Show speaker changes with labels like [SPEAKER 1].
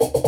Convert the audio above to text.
[SPEAKER 1] you